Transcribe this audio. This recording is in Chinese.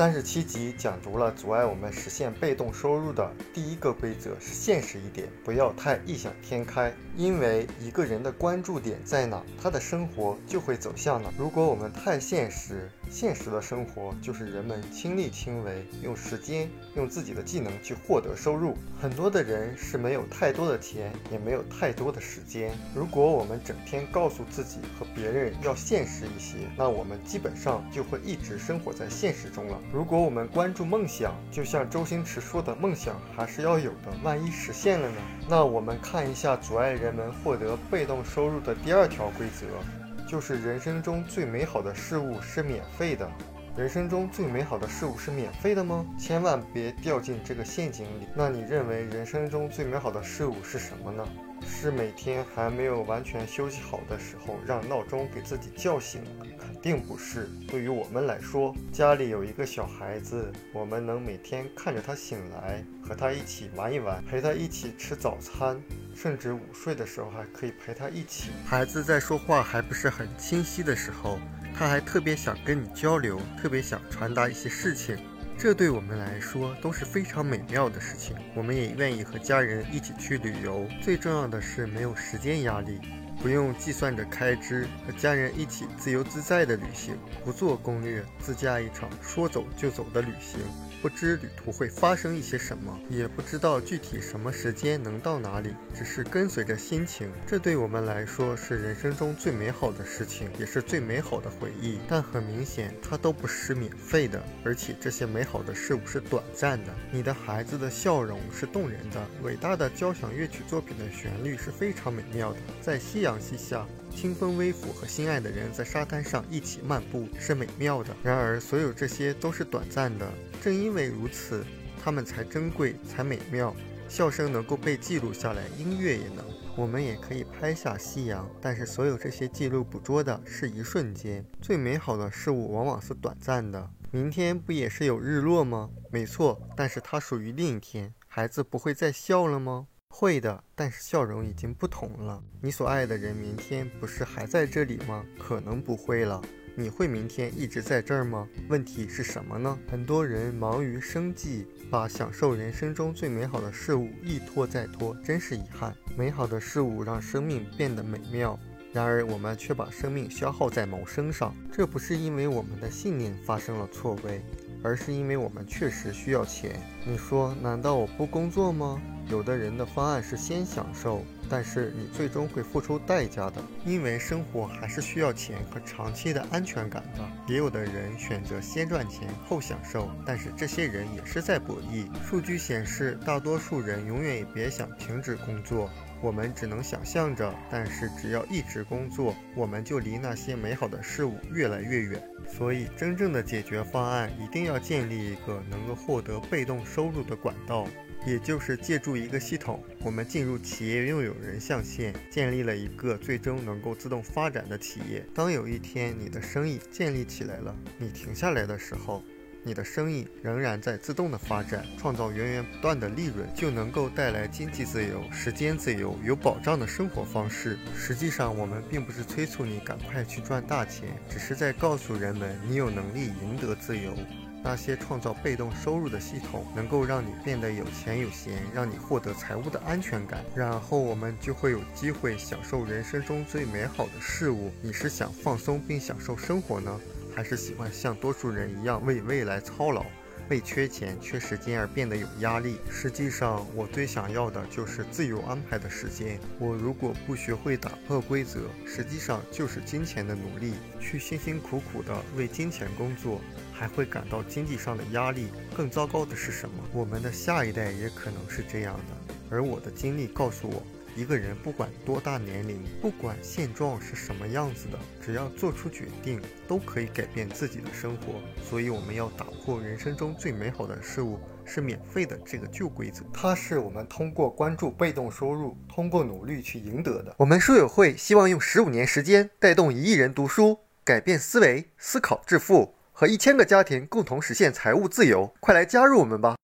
三十七集讲读了阻碍我们实现被动收入的第一个规则是现实一点，不要太异想天开。因为一个人的关注点在哪，他的生活就会走向哪。如果我们太现实，现实的生活就是人们亲力亲为，用时间、用自己的技能去获得收入。很多的人是没有太多的钱，也没有太多的时间。如果我们整天告诉自己和别人要现实一些，那我们基本上就会一直生活在现实中了。如果我们关注梦想，就像周星驰说的，梦想还是要有的，万一实现了呢？那我们看一下阻碍人们获得被动收入的第二条规则，就是人生中最美好的事物是免费的。人生中最美好的事物是免费的吗？千万别掉进这个陷阱里。那你认为人生中最美好的事物是什么呢？是每天还没有完全休息好的时候，让闹钟给自己叫醒？肯定不是。对于我们来说，家里有一个小孩子，我们能每天看着他醒来，和他一起玩一玩，陪他一起吃早餐，甚至午睡的时候还可以陪他一起。孩子在说话还不是很清晰的时候。他还特别想跟你交流，特别想传达一些事情，这对我们来说都是非常美妙的事情。我们也愿意和家人一起去旅游。最重要的是没有时间压力，不用计算着开支，和家人一起自由自在的旅行，不做攻略，自驾一场说走就走的旅行。不知旅途会发生一些什么，也不知道具体什么时间能到哪里，只是跟随着心情。这对我们来说是人生中最美好的事情，也是最美好的回忆。但很明显，它都不是免费的，而且这些美好的事物是短暂的。你的孩子的笑容是动人的，伟大的交响乐曲作品的旋律是非常美妙的。在夕阳西下。清风微拂，和心爱的人在沙滩上一起漫步是美妙的。然而，所有这些都是短暂的。正因为如此，它们才珍贵，才美妙。笑声能够被记录下来，音乐也能。我们也可以拍下夕阳，但是所有这些记录捕捉的是一瞬间。最美好的事物往往是短暂的。明天不也是有日落吗？没错，但是它属于另一天。孩子不会再笑了吗？会的，但是笑容已经不同了。你所爱的人明天不是还在这里吗？可能不会了。你会明天一直在这儿吗？问题是什么呢？很多人忙于生计，把享受人生中最美好的事物一拖再拖，真是遗憾。美好的事物让生命变得美妙，然而我们却把生命消耗在谋生上。这不是因为我们的信念发生了错位，而是因为我们确实需要钱。你说，难道我不工作吗？有的人的方案是先享受，但是你最终会付出代价的，因为生活还是需要钱和长期的安全感的。也有的人选择先赚钱后享受，但是这些人也是在博弈。数据显示，大多数人永远也别想停止工作。我们只能想象着，但是只要一直工作，我们就离那些美好的事物越来越远。所以，真正的解决方案一定要建立一个能够获得被动收入的管道。也就是借助一个系统，我们进入企业拥有人象限，建立了一个最终能够自动发展的企业。当有一天你的生意建立起来了，你停下来的时候，你的生意仍然在自动的发展，创造源源不断的利润，就能够带来经济自由、时间自由、有保障的生活方式。实际上，我们并不是催促你赶快去赚大钱，只是在告诉人们，你有能力赢得自由。那些创造被动收入的系统，能够让你变得有钱有闲，让你获得财务的安全感，然后我们就会有机会享受人生中最美好的事物。你是想放松并享受生活呢，还是喜欢像多数人一样为未来操劳？为缺钱、缺时间而变得有压力。实际上，我最想要的就是自由安排的时间。我如果不学会打破规则，实际上就是金钱的奴隶，去辛辛苦苦的为金钱工作，还会感到经济上的压力。更糟糕的是什么？我们的下一代也可能是这样的。而我的经历告诉我。一个人不管多大年龄，不管现状是什么样子的，只要做出决定，都可以改变自己的生活。所以，我们要打破人生中最美好的事物是免费的这个旧规则。它是我们通过关注被动收入，通过努力去赢得的。我们书友会希望用十五年时间，带动一亿人读书，改变思维，思考致富，和一千个家庭共同实现财务自由。快来加入我们吧！